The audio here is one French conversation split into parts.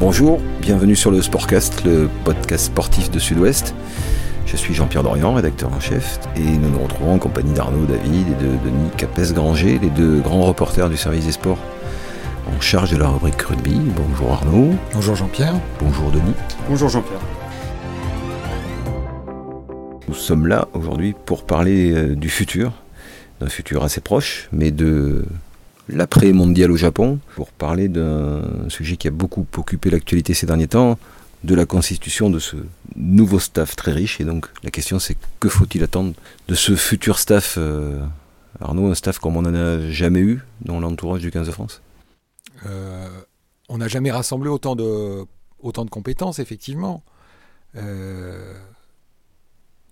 Bonjour, bienvenue sur le Sportcast, le podcast sportif de Sud-Ouest. Je suis Jean-Pierre Dorian, rédacteur en chef, et nous nous retrouvons en compagnie d'Arnaud David et de Denis Capes-Granger, les deux grands reporters du service des sports en charge de la rubrique rugby. Bonjour Arnaud. Bonjour Jean-Pierre. Bonjour Denis. Bonjour Jean-Pierre. Nous sommes là aujourd'hui pour parler euh, du futur, d'un futur assez proche, mais de l'après-mondial au Japon, pour parler d'un sujet qui a beaucoup occupé l'actualité ces derniers temps, de la constitution de ce nouveau staff très riche. Et donc la question c'est que faut-il attendre de ce futur staff, euh, Arnaud, un staff comme on n'en a jamais eu dans l'entourage du 15 de France? Euh, On n'a jamais rassemblé autant de, autant de compétences, effectivement. Euh,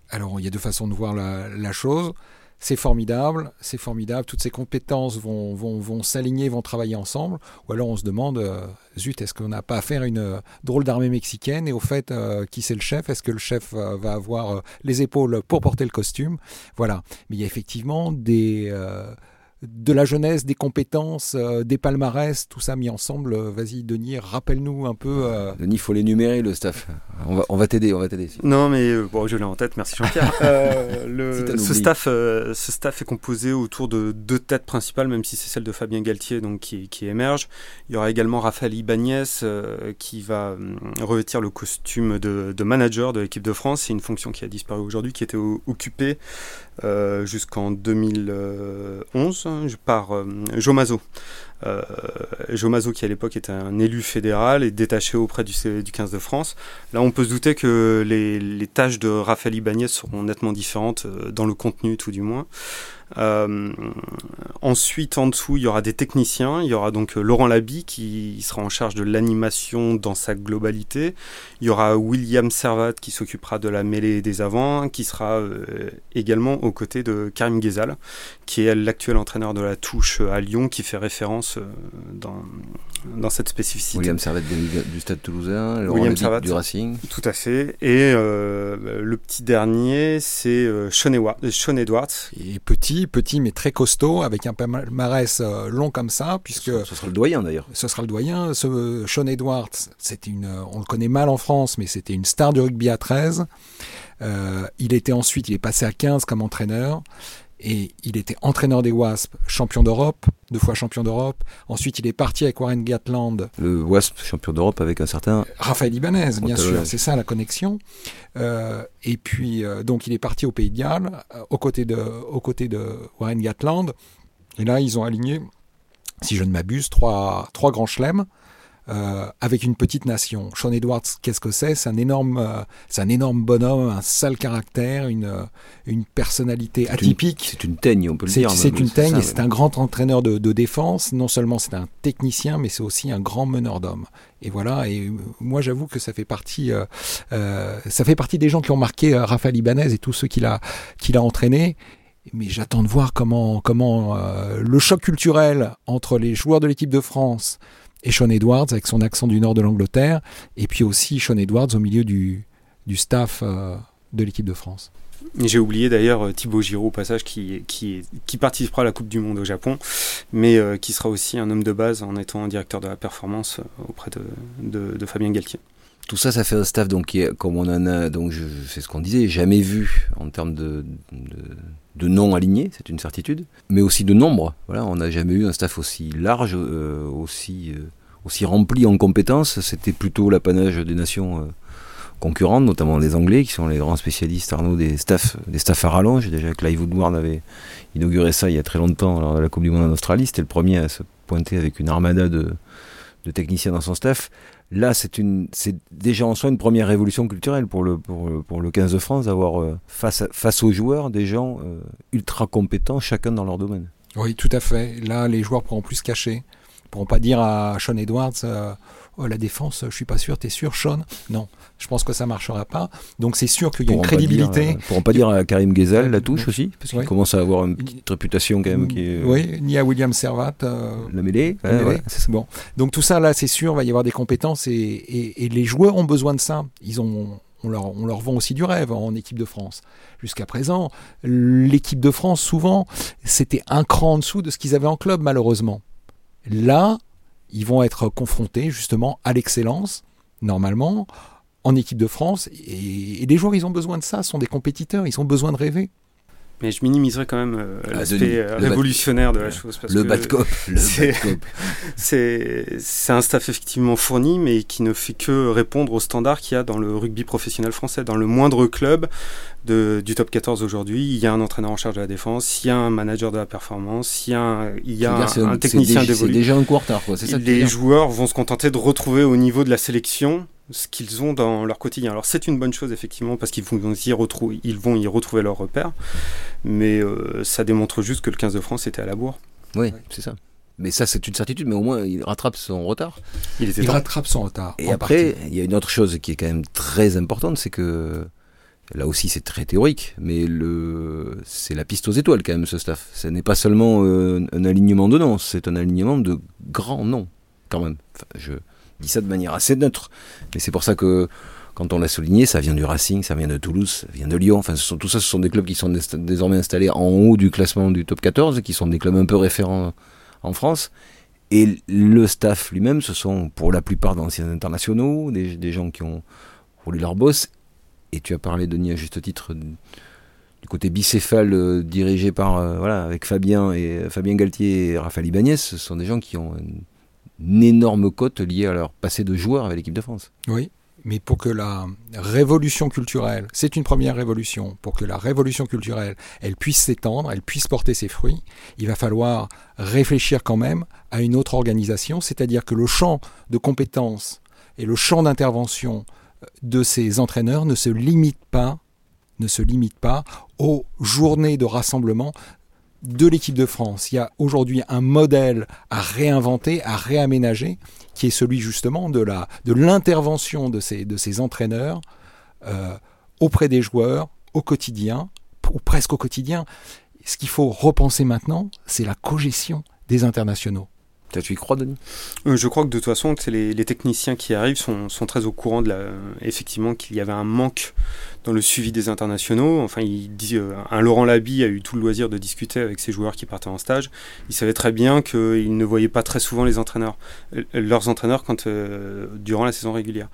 alors il y a deux façons de voir la, la chose c'est formidable, c'est formidable, toutes ces compétences vont, vont, vont s'aligner, vont travailler ensemble, ou alors on se demande, euh, zut, est-ce qu'on n'a pas affaire à une euh, drôle d'armée mexicaine, et au fait, euh, qui c'est le chef? Est-ce que le chef va avoir les épaules pour porter le costume? Voilà, mais il y a effectivement des de la jeunesse, des compétences, euh, des palmarès, tout ça mis ensemble. Euh, vas-y, Denis, rappelle-nous un peu. Euh, Denis, il faut l'énumérer, le staff. On va, t'aider, on va t'aider. Non, mais bon, je l'ai en tête, merci Jean-Pierre. ce, staff, ce staff est composé autour de deux têtes principales, même si c'est celle de Fabien Galtier donc, qui, émerge. Il y aura également Raphaël Ibanez qui va revêtir le costume de, de manager de l'équipe de France. C'est une fonction qui a disparu aujourd'hui, qui était occupée jusqu'en 2011 par euh, Jomazo. Euh, Jomazo qui à l'époque était un élu fédéral et détaché auprès du, du 15 de France. Là on peut se douter que les, tâches de Raphaël Ibanez seront nettement différentes euh, dans le contenu tout du moins. Euh, ensuite, en dessous, il y aura des techniciens. Il y aura donc euh, Laurent Labi qui sera en charge de l'animation dans sa globalité. Il y aura William Servat qui s'occupera de la mêlée des avants, qui sera également aux côtés de Karim Ghezal, qui est l'actuel entraîneur de la touche à Lyon, qui fait référence dans, dans cette spécificité. William Servat du Stade Toulousain, Laurent William Servat, du Racing. Tout à fait. Et le petit dernier, c'est Sean, Edwards. Et petit petit, mais très costaud, avec un palmarès euh, long comme ça, puisque... Ce sera le doyen d'ailleurs. Ce sera le doyen. Ce Sean Edwards, c'est une, on le connaît mal en France, mais c'était une star du rugby à 13. Euh, il était ensuite, il est passé à 15 comme entraîneur et il était entraîneur des Wasps, champion d'Europe, deux fois champion d'Europe. Ensuite, il est parti avec Warren Gatland. Le Wasp, champion d'Europe avec un certain. Raphaël Ibanez, bien sûr, c'est ça la connexion. Euh, et puis, euh, donc, il est parti au Pays de Galles, euh, aux, côtés de, aux côtés de Warren Gatland. Et là, ils ont aligné, si je ne m'abuse, trois, trois grands chelems. Euh, avec une petite nation. Sean Edwards, qu'est-ce que c'est? C'est un énorme, euh, c'est un énorme bonhomme, un sale caractère, une, euh, une personnalité atypique. C'est une teigne, on peut le dire. C'est une teigne c'est un grand entraîneur de, de défense. Non seulement c'est un technicien, mais c'est aussi un grand meneur d'hommes. Et voilà. Et moi, j'avoue que ça fait partie, ça fait partie des gens qui ont marqué Raphaël Ibanez et tous ceux qu'il a, qu'il a entraînés mais j'attends de voir comment, comment le choc culturel entre les joueurs de l'équipe de France, et Sean Edwards avec son accent du nord de l'Angleterre, et puis aussi Sean Edwards au milieu du, du staff euh, de l'équipe de France. J'ai oublié d'ailleurs euh, Thibaut Giraud au passage qui, qui, participera à la Coupe du Monde au Japon, mais euh, qui sera aussi un homme de base en étant directeur de la performance auprès de, de, de Fabien Galtier. Tout ça, ça fait un staff donc qui est, comme on en a, donc c'est ce qu'on disait, jamais vu en termes de, de, de noms alignés, c'est une certitude, mais aussi de nombre. Voilà, on n'a jamais eu un staff aussi large, aussi aussi rempli en compétences. C'était plutôt l'apanage des nations euh, concurrentes, notamment les Anglais, qui sont les grands spécialistes, Arnaud, des staffs, des staffs à rallonge. Déjà, Clive Woodward avait inauguré ça il y a très longtemps, lors de la Coupe du Monde en Australie. C'était le premier à se pointer avec une armada de, de techniciens dans son staff. Là, c'est une, c'est déjà en soi une première révolution culturelle pour le, pour, pour le 15 de France d'avoir euh, face, face aux joueurs des gens euh, ultra compétents, chacun dans leur domaine. Oui, tout à fait. Là, les joueurs pourront plus se cacher pourront pas dire à Sean Edwards euh, oh, la défense, je suis pas sûr, t'es sûr, Sean Non, je pense que ça marchera pas. Donc c'est sûr qu'il y a une crédibilité. Dire, euh, pourront pas dire à Karim Ghezal la touche aussi, parce qu'il commence à avoir une petite réputation quand même qui est. Oui, ni à William Servat. Euh, la mêlée. bon. Donc tout ça là, c'est sûr, va y avoir des compétences et, et, les joueurs ont besoin de ça. Ils ont on leur, on leur, vend aussi du rêve en équipe de France. Jusqu'à présent, l'équipe de France, souvent, c'était un cran en dessous de ce qu'ils avaient en club, malheureusement. Là, ils vont être confrontés justement à l'excellence, normalement, en équipe de France. Et, les joueurs, ils ont besoin de ça, sont des compétiteurs, ils ont besoin de rêver. Mais je minimiserais quand même euh, ah, l'aspect euh, révolutionnaire de la chose. le bad cop. C'est un staff effectivement fourni, mais qui ne fait que répondre aux standards qu'il y a dans le rugby professionnel français. Dans le moindre club de, du top 14 aujourd'hui, il y a un entraîneur en charge de la défense, il y a un manager de la performance, il y a un, il y a un, technicien. C'est déjà un retard. Les joueurs vont se contenter de retrouver au niveau de la sélection ce qu'ils ont dans leur quotidien. Alors c'est une bonne chose effectivement parce qu'ils vont y retrouver, ils vont y retrouver leurs repères, mais euh, ça démontre juste que le 15 de France était à la bourre. Oui, c'est ça. Mais ça, c'est une certitude, mais au moins, il rattrape son retard. Il, rattrape son retard. Et après, il y a une autre chose qui est quand même très importante, c'est que là aussi, c'est très théorique, mais le, c'est la piste aux étoiles quand même, ce staff. Ce n'est pas seulement euh, un alignement de noms, c'est un alignement de grands noms, quand même. je, dis ça de manière assez neutre. Mais c'est pour ça que quand on l'a souligné, ça vient du Racing, ça vient de Toulouse, ça vient de Lyon. Enfin, tout ça, ce sont des clubs qui sont désormais installés en haut du classement du top 14, qui sont des clubs un peu référents en France. Et le staff lui-même, ce sont pour la plupart d'anciens internationaux, des, gens qui ont roulé leur boss. Et tu as parlé, Denis, à juste titre, du côté bicéphale euh, dirigé par, euh, voilà, avec Fabien, et, Fabien Galtier et Raphaël Ibanez. Ce sont des gens qui ont énorme cote liée à leur passé de joueur avec l'équipe de France. Oui, mais pour que la révolution culturelle, c'est une première révolution, pour que la révolution culturelle, elle puisse s'étendre, elle puisse porter ses fruits, il va falloir réfléchir quand même à une autre organisation, c'est-à-dire que le champ de compétences et le champ d'intervention de ces entraîneurs ne se limite pas ne se limite pas aux journées de rassemblement de l'équipe de France. Il y a aujourd'hui un modèle à réinventer, à réaménager, qui est celui justement de l'intervention de ces, de ces entraîneurs euh, auprès des joueurs au quotidien, ou presque au quotidien. Ce qu'il faut repenser maintenant, c'est la cogestion des internationaux. Tu y crois, Denis? Euh, Je crois que de toute façon, les, les techniciens qui arrivent sont, sont, très au courant de la, effectivement qu'il y avait un manque dans le suivi des internationaux. Enfin, euh, un Laurent Labi a eu tout le loisir de discuter avec ses joueurs qui partaient en stage. Il savait très bien qu'ils ne voyaient pas très souvent les entraîneurs, euh, leurs entraîneurs quand, durant la saison régulière.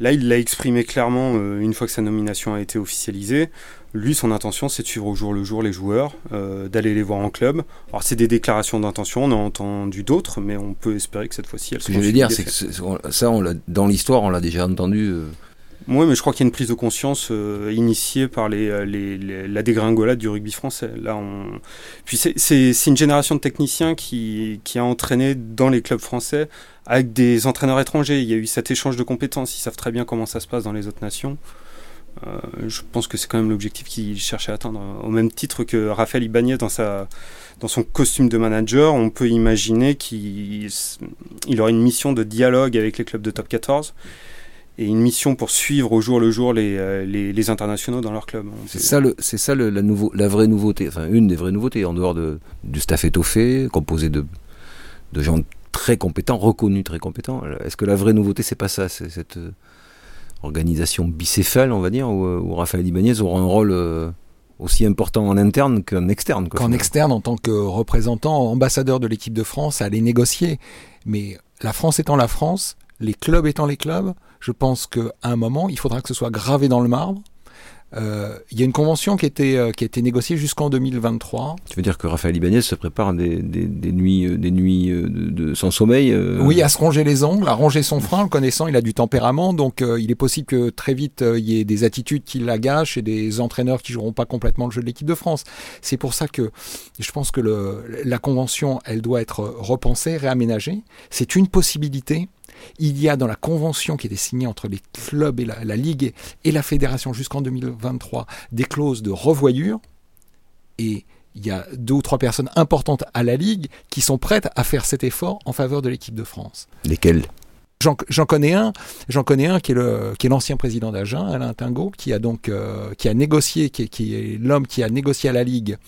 Là, il l'a exprimé clairement une fois que sa nomination a été officialisée. Lui, son intention, c'est de suivre au jour le jour les joueurs, euh, d'aller les voir en club. Alors, c'est des déclarations d'intention, on a entendu d'autres, mais on peut espérer que cette fois-ci, elles Ce que je veux dire, c'est que ça, on dans l'histoire, on l'a déjà entendu. Euh. Oui, mais je crois qu'il y a une prise de conscience euh, initiée par les, la dégringolade du rugby français. Là. Puis c'est une génération de techniciens qui, a entraîné dans les clubs français avec des entraîneurs étrangers. Il y a eu cet échange de compétences. Ils savent très bien comment ça se passe dans les autres nations. Euh, je pense que c'est quand même l'objectif qu'il cherchait à atteindre. Au même titre que Raphaël Ibanez dans son costume de manager, on peut imaginer qu'il il aurait une mission de dialogue avec les clubs de top 14 et une mission pour suivre au jour le jour les, euh, les, les internationaux dans leur club. C'est ça, le, c'est ça le, la, nouveau, la vraie nouveauté, enfin une des vraies nouveautés, en dehors de, du staff étoffé, composé de, de gens très compétents, reconnus très compétents. Est-ce que la vraie nouveauté, c'est pas ça, c'est cette organisation bicéphale, on va dire, où, où Raphaël Ibanez aura un rôle euh, aussi important en interne qu'en externe. Qu'en externe, en tant que représentant, ambassadeur de l'équipe de France, à aller négocier. Mais la France étant la France, les clubs étant les clubs, je pense qu'à un moment, il faudra que ce soit gravé dans le marbre euh, il y a une convention qui a été, euh, qui a été négociée jusqu'en 2023. Tu veux dire que Raphaël Ibanez se prépare des, des, des nuits, euh, des nuits de, sans sommeil Oui, à se ronger les ongles, à ronger son frein. Le connaissant, il a du tempérament, donc il est possible que très vite il y ait des attitudes qui l'agachent et des entraîneurs qui joueront pas complètement le jeu de l'équipe de France. C'est pour ça que je pense que le, la convention, elle doit être repensée, réaménagée. C'est une possibilité il y a dans la convention qui était signée entre les clubs et la, Ligue et, la Fédération jusqu'en 2023 des clauses de revoyure. Et il y a deux ou trois personnes importantes à la Ligue qui sont prêtes à faire cet effort en faveur de l'équipe de France. Lesquelles? J'en connais un, j'en connais un qui est l'ancien président d'Agen, Alain Tingot, qui a donc euh, qui a négocié, qui, qui est l'homme qui a négocié à la Ligue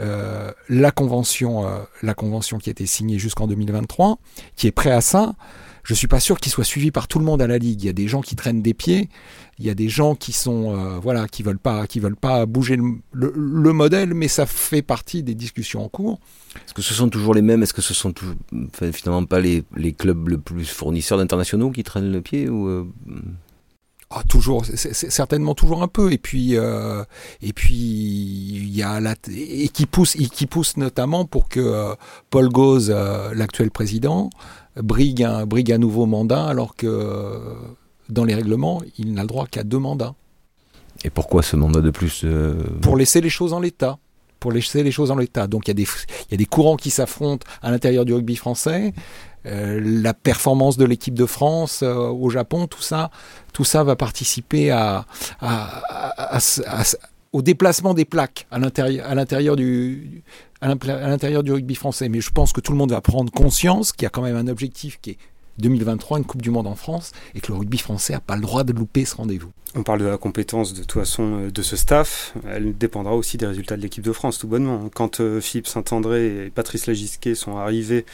euh, la convention, euh, la convention qui a été signée jusqu'en 2023, qui est prêt à ça. Je suis pas sûr qu'il soit suivi par tout le monde à la ligue. Il y a des gens qui traînent des pieds, il y a des gens qui sont euh, voilà qui veulent pas qui veulent pas bouger le, modèle, mais ça fait partie des discussions en cours. Est-ce que ce sont toujours les mêmes? Est-ce que ce sont finalement pas les, les, clubs le plus fournisseurs d'internationaux qui traînent le pied ou euh, ah, toujours, c'est certainement toujours un peu. Et puis, euh, et puis, il y a la, et qui pousse, qui pousse notamment pour que Paul Gauze, l'actuel président, brigue un, brigue un nouveau mandat alors que dans les règlements, il n'a le droit qu'à deux mandats. Et pourquoi ce mandat de plus euh, Pour laisser les choses en l'état. Pour laisser les choses en l'état. Donc il y, a des, il y a des courants qui s'affrontent à l'intérieur du rugby français. Euh, la performance de l'équipe de France euh, au Japon, tout ça, tout ça va participer à, au déplacement des plaques à l'intérieur du, à l'intérieur du rugby français. Mais je pense que tout le monde va prendre conscience qu'il y a quand même un objectif qui est 2023, une Coupe du Monde en France, et que le rugby français n'a pas le droit de louper ce rendez-vous. On parle de la compétence de toute façon euh, de ce staff, elle dépendra aussi des résultats de l'équipe de France, tout bonnement. Quand euh, Philippe Saint-André et Patrice Lagisquet sont arrivés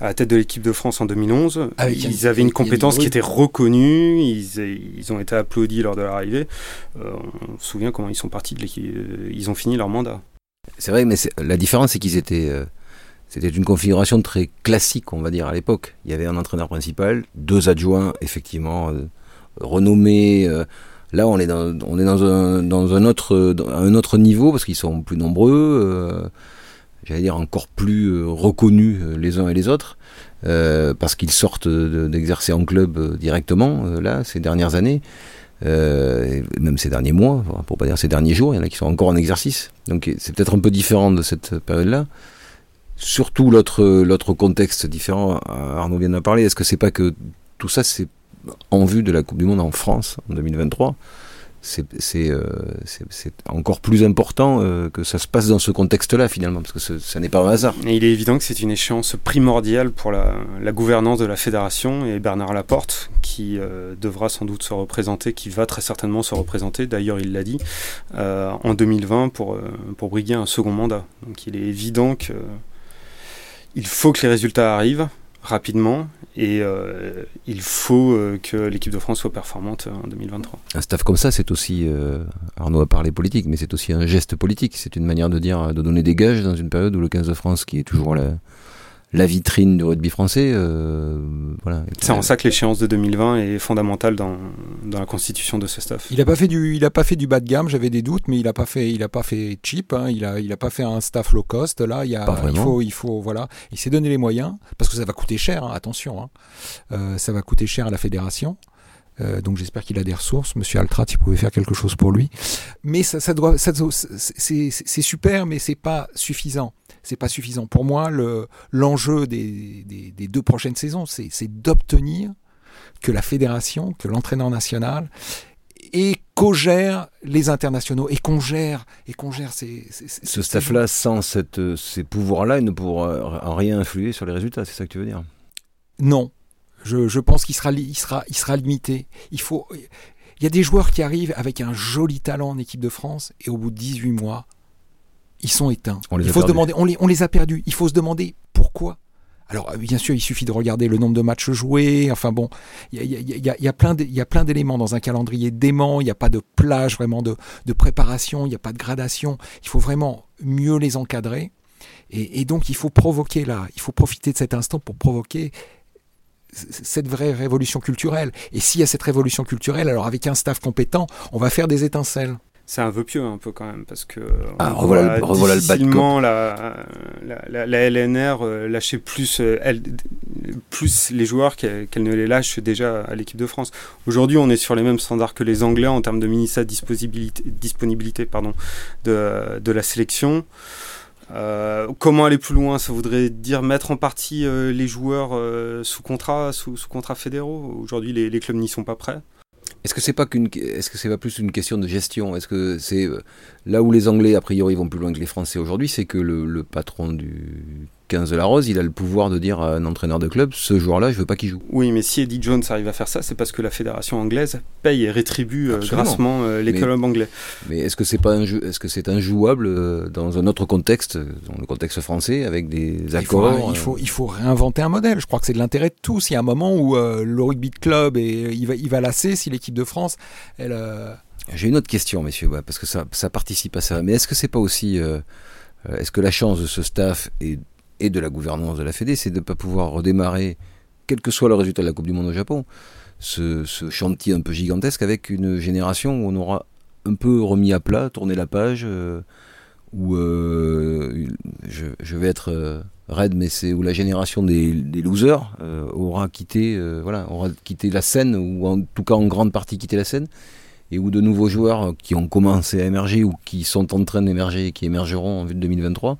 à la tête de l'équipe de France en 2011, ah ils avaient une compétence qui était reconnue, ils, ont été applaudis lors de l'arrivée. Euh, on se souvient comment ils sont partis de l'équipe, ils ont fini leur mandat. C'est vrai, mais la différence c'est qu'ils étaient c'était une configuration très classique, on va dire, à l'époque. Il y avait un entraîneur principal, deux adjoints, effectivement, euh, renommés. Euh. là, on est dans, un autre niveau, parce qu'ils sont plus nombreux, euh, j'allais dire encore plus reconnus les uns et les autres, parce qu'ils sortent d'exercer en club directement, là, ces dernières années. même ces derniers mois, pour pas dire ces derniers jours, il y en a qui sont encore en exercice. Donc c'est peut-être un peu différent de cette période-là surtout l'autre contexte différent, Arnaud vient d'en parler, est-ce que c'est pas que tout ça c'est en vue de la Coupe du Monde en France en 2023 c'est euh, encore plus important euh, que ça se passe dans ce contexte-là finalement, parce que ce, n'est pas un hasard. Et il est évident que c'est une échéance primordiale pour la, gouvernance de la fédération et Bernard Laporte qui euh, devra sans doute se représenter, qui va très certainement se représenter, d'ailleurs il l'a dit, en 2020 pour, pour briguer un second mandat. Donc il est évident que il faut que les résultats arrivent rapidement et euh, il faut euh, que l'équipe de France soit performante en 2023. Un staff comme ça, c'est aussi, euh, Arnaud a parlé politique, mais c'est aussi un geste politique. C'est une manière de dire, de donner des gages dans une période où le 15 de France, qui est toujours là la vitrine du rugby français. Voilà. C'est en ça que l'échéance de 2020 est fondamentale dans, dans, la constitution de ce staff. Il n'a pas fait du, il a pas fait du bas de gamme. J'avais des doutes, mais il n'a pas fait, il a pas fait cheap. Hein. il a, il a pas fait un staff low cost. Là, il y a, il faut, il faut, voilà. Il s'est donné les moyens parce que ça va coûter cher. Hein, attention, hein. euh, ça va coûter cher à la fédération. Euh, donc j'espère qu'il a des ressources. Monsieur Altrat, il pouvait faire quelque chose pour lui. Mais ça, ça doit, ça, c'est super, mais c'est pas suffisant c'est pas suffisant. Pour moi, l'enjeu des, des, deux prochaines saisons, c'est d'obtenir que la fédération, que l'entraîneur national et qu'on gère les internationaux et qu'on gère et qu'on gère ces, ce staff-là sans cette, ces pouvoirs-là, il ne pourra en rien influer sur les résultats. C'est ça que tu veux dire? Non, je, je pense qu'il sera, il sera, il sera limité. Il faut, il y a des joueurs qui arrivent avec un joli talent en équipe de France et au bout de 18 mois, ils sont éteints. On les il faut se demander, on les, on les a perdus. Il faut se demander pourquoi. Alors bien sûr, il suffit de regarder le nombre de matchs joués. Enfin bon, il y a, plein d'éléments dans un calendrier dément. Il n'y a pas de plage vraiment de, de préparation. Il n'y a pas de gradation. Il faut vraiment mieux les encadrer. Et, et, donc il faut provoquer là. Il faut profiter de cet instant pour provoquer cette vraie révolution culturelle. Et s'il y a cette révolution culturelle, alors avec un staff compétent, on va faire des étincelles c'est un vœu pieux un peu quand même parce que ah, revoilà, le, revoilà difficilement la, la, la, LNR euh, lâchait plus euh, elle, plus les joueurs qu'elle ne les lâche déjà à l'équipe de France. Aujourd'hui, on est sur les mêmes standards que les Anglais en termes de ministère disponibilité, disponibilité pardon, de, de la sélection. Euh, comment aller plus loin? Ça voudrait dire mettre en partie les joueurs sous contrat, sous, sous contrat fédéraux. Aujourd'hui, les, les clubs n'y sont pas prêts. Est-ce que c'est pas qu'une, est-ce que c'est pas plus une question de gestion? Est-ce que c'est euh, là où les Anglais a priori vont plus loin que les Français aujourd'hui, c'est que le, patron du 15 de la Rose, il a le pouvoir de dire à un entraîneur de club ce joueur-là, je veux pas qu'il joue. Oui, mais si Eddie Jones arrive à faire ça, c'est parce que la fédération anglaise paye et rétribue euh, grassement euh, les clubs anglais. Mais est-ce que c'est pas un est-ce que c'est injouable euh, dans un autre contexte, dans le contexte français, avec des accords il faut, il faut, réinventer un modèle. Je crois que c'est de l'intérêt de tous. Il y a un moment où le rugby de club et il va, il va lasser si l'équipe de France, elle. J'ai une autre question, messieurs, parce que ça, ça participe à ça. Mais est-ce que c'est pas aussi est-ce que la chance de ce staff est et de la gouvernance de la Fédé, c'est de ne pas pouvoir redémarrer, quel que soit le résultat de la Coupe du Monde au Japon, ce, chantier un peu gigantesque avec une génération où on aura un peu remis à plat, tourné la page, euh, où euh, je, vais être euh, raide, mais c'est où la génération des, losers aura quitté, voilà, aura quitté la scène, ou en tout cas en grande partie quitté la scène, et où de nouveaux joueurs qui ont commencé à émerger ou qui sont en train d'émerger et qui émergeront en vue de 2023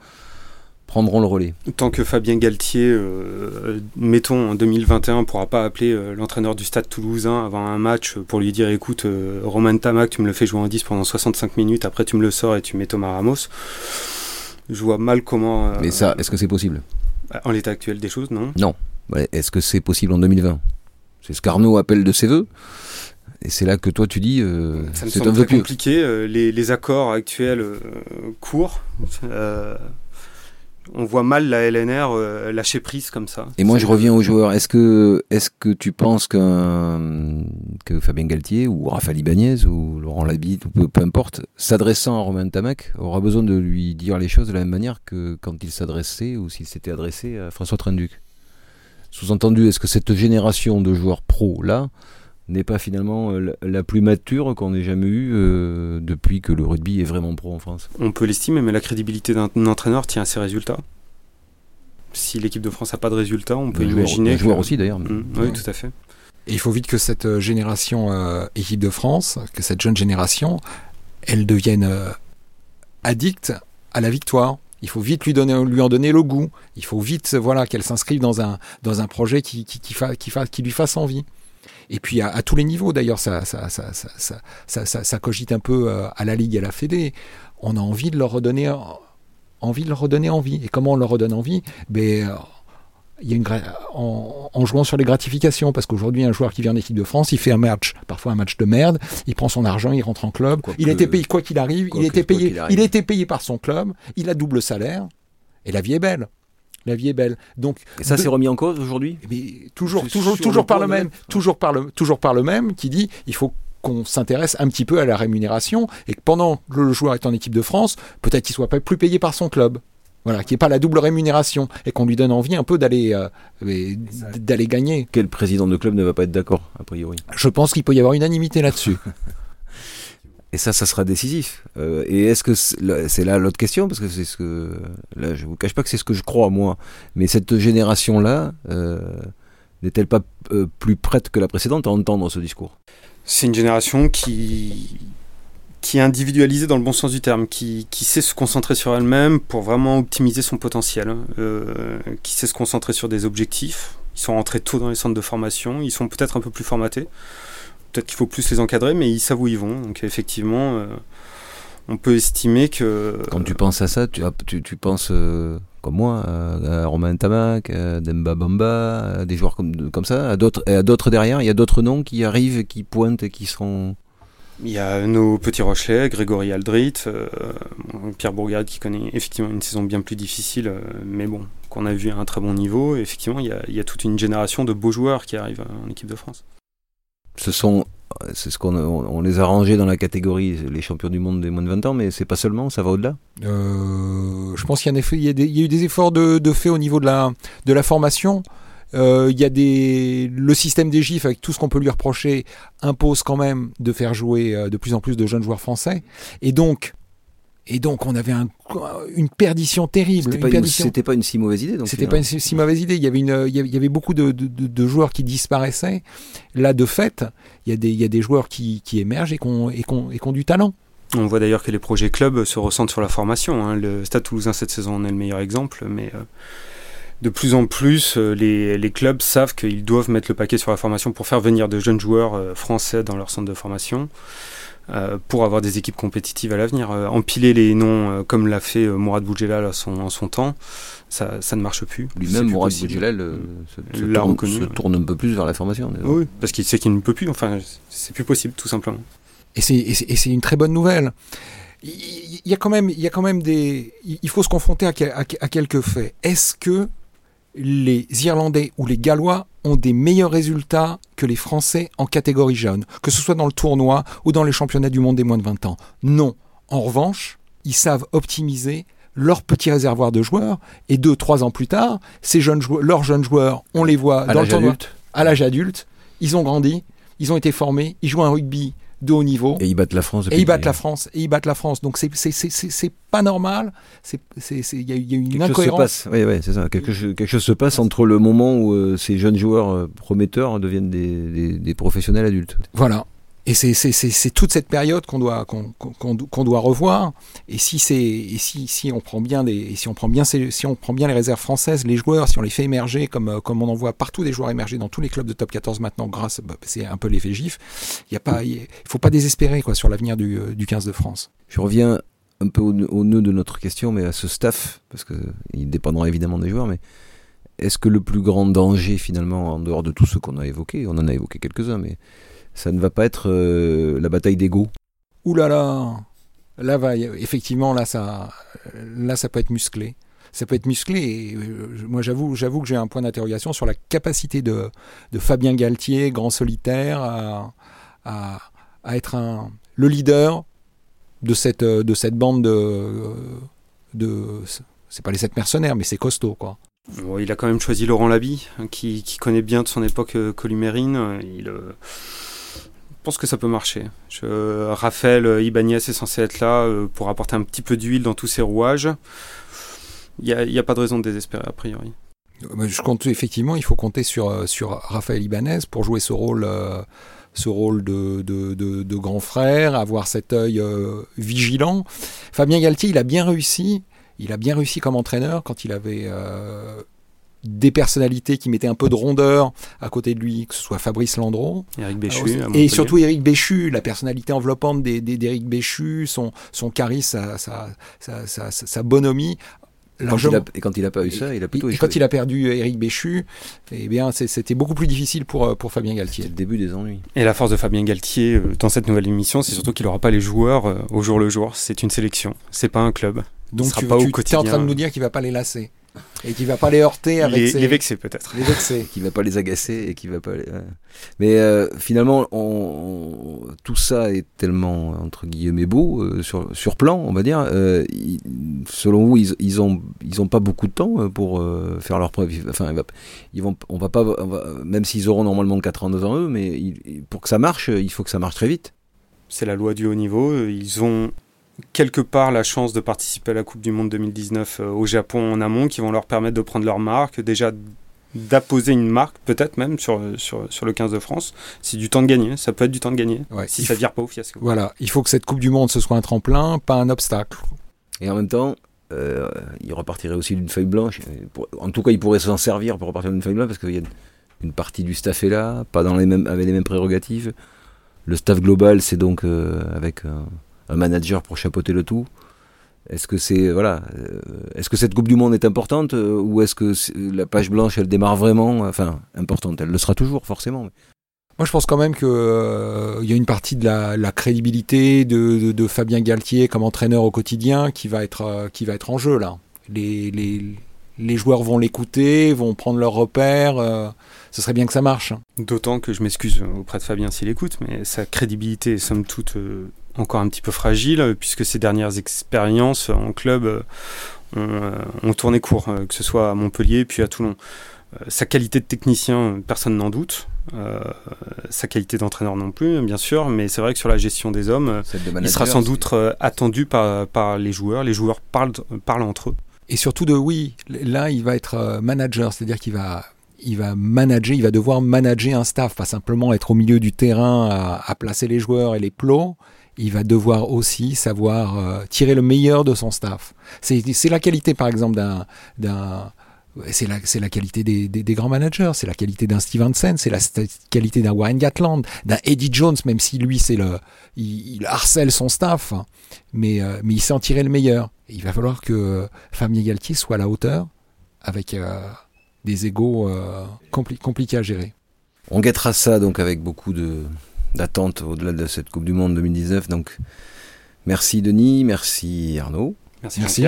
prendront le relais. Tant que Fabien Galtier, euh, mettons en 2021, ne pourra pas appeler euh, l'entraîneur du Stade Toulousain avant un match pour lui dire écoute, euh, Roman Tamac, tu me le fais jouer en 10 pendant 65 minutes, après tu me le sors et tu mets Thomas Ramos. Je vois mal comment. Mais ça, est-ce que c'est possible? En l'état actuel des choses, non Non. Est-ce que c'est possible en 2020 C'est ce qu'Arnaud appelle de ses voeux. Et c'est là que toi tu dis, c'est un peu compliqué. Les, les, accords actuels courts on voit mal la LNR euh, lâcher prise comme ça. Et moi, je reviens aux joueurs. Est-ce que, est-ce que tu penses que Fabien Galtier ou Raphaël Ibanez ou Laurent Labitte ou peu, importe, s'adressant à Romain Tamac, aura besoin de lui dire les choses de la même manière que quand il s'adressait ou s'il s'était adressé à François Trenduc Sous-entendu, est-ce que cette génération de joueurs pro là n'est pas finalement euh, la plus mature qu'on ait jamais eue euh, depuis que le rugby est vraiment pro en France. On peut l'estimer, mais la crédibilité d'un entraîneur tient à ses résultats. Si l'équipe de France n'a pas de résultats, on peut imaginer. Joueur aussi d'ailleurs. Mmh, oui, tout à fait. Et il faut vite que cette euh, génération équipe de France, que cette jeune génération, elle devienne addicte à la victoire. Il faut vite lui, donner, lui en donner le goût. Il faut vite voilà, qu'elle s'inscrive dans un, dans un projet qui, qui, qui, qui lui fasse envie. Et puis à, tous les niveaux, d'ailleurs, ça ça, ça, ça, ça, cogite un peu euh, à la Ligue et à la Fédé. On a envie de leur redonner envie de leur redonner envie. Et comment on leur redonne envie? Ben, euh, il y a une en, en, jouant sur les gratifications, parce qu'aujourd'hui, un joueur qui vient en équipe de France, il fait un match, parfois un match de merde, il prend son argent, il rentre en club, il était payé, quoi qu'il arrive, il était payé, il était payé par son club, il a double salaire, et la vie est belle. La vie est belle. Donc, et ça s'est remis en cause aujourd'hui Mais toujours, toujours, toujours par le même, toujours par le, toujours par le même, qui dit il faut qu'on s'intéresse un petit peu à la rémunération et que pendant que le joueur est en équipe de France, peut-être qu'il soit pas plus payé par son club. Voilà, qu'il n'y ait pas la double rémunération et qu'on lui donne envie un peu d'aller euh, d'aller gagner. Quel président de club ne va pas être d'accord, a priori? Je pense qu'il peut y avoir unanimité là-dessus. Et ça, ça sera décisif. Euh, et est-ce que c'est là l'autre question parce que c'est ce que là, je vous cache pas que c'est ce que je crois moi. Mais cette génération-là euh, n'est-elle pas euh, plus prête que la précédente à entendre ce discours? C'est une génération qui qui est individualisée dans le bon sens du terme, qui, qui sait se concentrer sur elle-même pour vraiment optimiser son potentiel, qui sait se concentrer sur des objectifs. Ils sont rentrés tôt dans les centres de formation, ils sont peut-être un peu plus formatés peut-être qu'il faut plus les encadrer, mais ils savent où ils vont. Donc effectivement, euh, on peut estimer que... Quand tu penses à ça, tu, tu, penses euh, comme moi à, Romain Tamac, à Demba Bamba, à des joueurs comme, comme ça, à d'autres, à d'autres derrière. Il y a d'autres noms qui arrivent, qui pointent et qui seront... Il y a nos petits Rochelais, Grégory Aldrit, euh, Pierre Bourgade qui connaît effectivement une saison bien plus difficile, mais bon, qu'on a vu à un très bon niveau. effectivement, il y, a, il y a toute une génération de beaux joueurs qui arrivent en équipe de France ce sont c'est ce qu'on on les a rangés dans la catégorie les champions du monde des moins de 20 ans, mais c'est pas seulement, ça va au-delà? Euh, je pense qu'il y, y, y, a eu des efforts de, de, fait au niveau de la, de la formation. Euh, il y a des le système des GIF avec tout ce qu'on peut lui reprocher impose quand même de faire jouer euh, de plus en plus de jeunes joueurs français et donc et donc, on avait un, une perdition terrible. C'était pas, une si mauvaise idée. C'était pas une si mauvaise idée. Il y avait, une, il y avait beaucoup de, de, de, joueurs qui disparaissaient. Là, de fait, il y a des, il y a des joueurs qui, qui émergent et qui ont, et qu et du talent. On voit d'ailleurs que les projets clubs se ressentent sur la formation. Hein. Le Stade Toulousain cette saison en est le meilleur exemple, mais euh, de plus en plus, euh, les, les, clubs savent qu'ils doivent mettre le paquet sur la formation pour faire venir de jeunes joueurs euh, français dans leur centre de formation. Pour avoir des équipes compétitives à l'avenir. empiler les noms comme l'a fait Mourad Boudjelal à son, en son temps, ça, ça, ne marche plus. Lui-même, Mourad Boudjelal se, se, tourne, se, tourne, un peu plus vers la formation. Oui, parce qu'il sait qu'il ne peut plus. Enfin, c'est plus possible, tout simplement. Et c'est une très bonne nouvelle. Il y a quand même, il y a quand même des. Il faut se confronter à, à, à quelques faits. Est-ce que les Irlandais ou les Gallois ont des meilleurs résultats que les Français en catégorie jeune, que ce soit dans le tournoi ou dans les championnats du monde des moins de 20 ans. Non. En revanche, ils savent optimiser leur petit réservoir de joueurs et deux, trois ans plus tard, ces jeunes joueurs, leurs jeunes joueurs, on les voit à dans le tournoi, à l'âge adulte, ils ont grandi, ils ont été formés, ils jouent un rugby de haut niveau. Et ils battent la France. Et ils battent la France. Et ils battent la France. Donc c'est c'est pas normal. C'est il y, a une quelque incohérence. Chose se passe. Oui, oui, c'est ça. Quelque, quelque, chose se passe entre le moment où euh, ces jeunes joueurs euh, prometteurs deviennent des, des, des, professionnels adultes. Voilà. Et c'est toute cette période qu'on doit, qu'on doit revoir. Et si, on prend bien les réserves françaises, les joueurs, si on les fait émerger, comme, comme on en voit partout des joueurs émerger dans tous les clubs de top 14 maintenant, grâce, bah, c'est un peu l'effet GIF, il ne faut pas désespérer sur l'avenir du, du 15 de France. Je reviens un peu au, nœud de notre question, mais à ce staff, parce qu'il dépendra évidemment des joueurs, mais est-ce que le plus grand danger finalement, en dehors de tout ce qu'on a évoqué, on en a évoqué quelques-uns, mais ça ne va pas être euh, la bataille d'ego. Ouh là là Là, va, effectivement, là ça, là, ça peut être musclé. Ça peut être musclé. Et euh, moi, j'avoue, j'avoue que j'ai un point d'interrogation sur la capacité de, de Fabien Galtier, grand solitaire, à, à, à être un, le leader de cette, de cette bande de, de c'est pas les sept mercenaires, mais c'est costaud, quoi. il a quand même choisi Laurent Labi, hein, qui, qui connaît bien de son époque euh, columérine. Il, pense que ça peut marcher. Je, Raphaël Ibanez est censé être là euh, pour apporter un petit peu d'huile dans tous ces rouages. Il n'y a, pas de raison de désespérer a priori. Je compte effectivement, il faut compter sur, euh, sur Raphaël Ibanez pour jouer ce rôle, euh, ce rôle de, de, grand frère, avoir cet œil vigilant. Fabien Galtier, il a bien réussi. Il a bien réussi comme entraîneur quand il avait des personnalités qui mettaient un peu de rondeur à côté de lui, que ce soit Fabrice Landreau. Eric Béchu. et surtout Eric Béchu, la personnalité enveloppante d'Eric Béchu, son, son charisme, sa, sa, sa, sa bonhomie. Quand il a, et quand il n'a pas eu ça, il a plutôt et Quand il a perdu Eric Béchu, eh bien, c'était beaucoup plus difficile pour, pour Fabien Galtier. le début des ennuis. Et la force de Fabien Galtier euh, dans cette nouvelle émission, c'est surtout qu'il n'aura pas les joueurs euh, au jour le jour. C'est une sélection, c'est pas un club. Donc tu, tu es en train de nous dire qu'il va pas les lasser et qui va pas les heurter avec les, ses... les vexer peut-être. les vexer. Qui va pas les agacer et qui va pas les... mais euh, finalement on, tout ça est tellement entre guillemets beau euh, sur sur plan on va dire euh, selon vous ils, ils ont ils ont pas beaucoup de temps pour euh, faire leur preuve. Enfin ils vont on va pas on va, même s'ils auront normalement 4 ans devant eux mais pour que ça marche il faut que ça marche très vite. C'est la loi du haut niveau ils ont quelque part la chance de participer à la Coupe du Monde 2019 euh, au Japon en amont, qui vont leur permettre de prendre leur marque, déjà d'apposer une marque, peut-être même sur, sur, sur, le 15 de France. C'est du temps de gagner, ça peut être du temps de gagner, si ça vire pas au fiasco. Voilà, il faut que cette Coupe du Monde, ce soit un tremplin, pas un obstacle. Et en même temps, euh, il repartirait aussi d'une feuille blanche. En tout cas, il pourrait s'en servir pour repartir d'une feuille blanche, parce qu'il y a une partie du staff est là, pas dans les mêmes, avec les mêmes prérogatives. Le staff global, c'est donc euh, avec un manager pour chapeauter le tout. Est-ce que c'est voilà, euh, est-ce que cette Coupe du Monde est importante euh, ou est-ce que la page blanche elle démarre vraiment Enfin, importante, elle le sera toujours forcément. Moi, je pense quand même qu'il euh, y a une partie de la, crédibilité de, Fabien Galtier comme entraîneur au quotidien qui va être qui va être en jeu là. Les, les, les joueurs vont l'écouter, vont prendre leurs repères. ce serait bien que ça marche. D'autant que je m'excuse auprès de Fabien s'il écoute, mais sa crédibilité est somme toute encore un petit peu fragile, puisque ses dernières expériences en club euh, euh, ont, tourné court, euh, que ce soit à Montpellier puis à Toulon. sa qualité de technicien, personne n'en doute. sa qualité d'entraîneur non plus, bien sûr, mais c'est vrai que sur la gestion des hommes, il sera sans doute attendu par, par, les joueurs. Les joueurs parlent, parlent entre eux. Et surtout de oui, là il va être manager, c'est-à-dire qu'il va il va manager, il va devoir manager un staff, pas simplement être au milieu du terrain à, à placer les joueurs et les plots, il va devoir aussi savoir euh, tirer le meilleur de son staff. C'est la qualité, par exemple, d'un c'est la, qualité des, grands managers, c'est la qualité d'un Stevenson, c'est la qualité d'un Warren Gatland, d'un Eddie Jones, même si lui, c'est le, il, harcèle son staff, hein. mais, euh, mais il sait en tirer le meilleur. il va falloir que Fabien Galtier soit à la hauteur, avec euh, des égaux euh, compliqués à gérer. On guettera ça donc avec beaucoup de, d'attente au-delà de cette Coupe du Monde 2019. Donc, merci Denis, merci Arnaud. Merci. merci.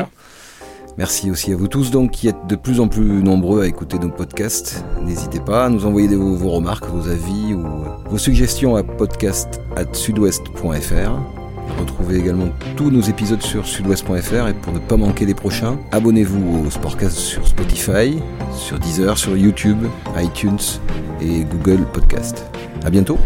Merci aussi à vous tous donc qui êtes de plus en plus nombreux à écouter nos podcasts. N'hésitez pas à nous envoyer vos, vos, remarques, vos avis ou vos suggestions à podcast@sudouest.fr. Retrouvez également tous nos épisodes sur sudouest.fr et pour ne pas manquer les prochains, abonnez-vous au Sportcast sur Spotify, sur Deezer, sur YouTube, iTunes et Google Podcast. À bientôt.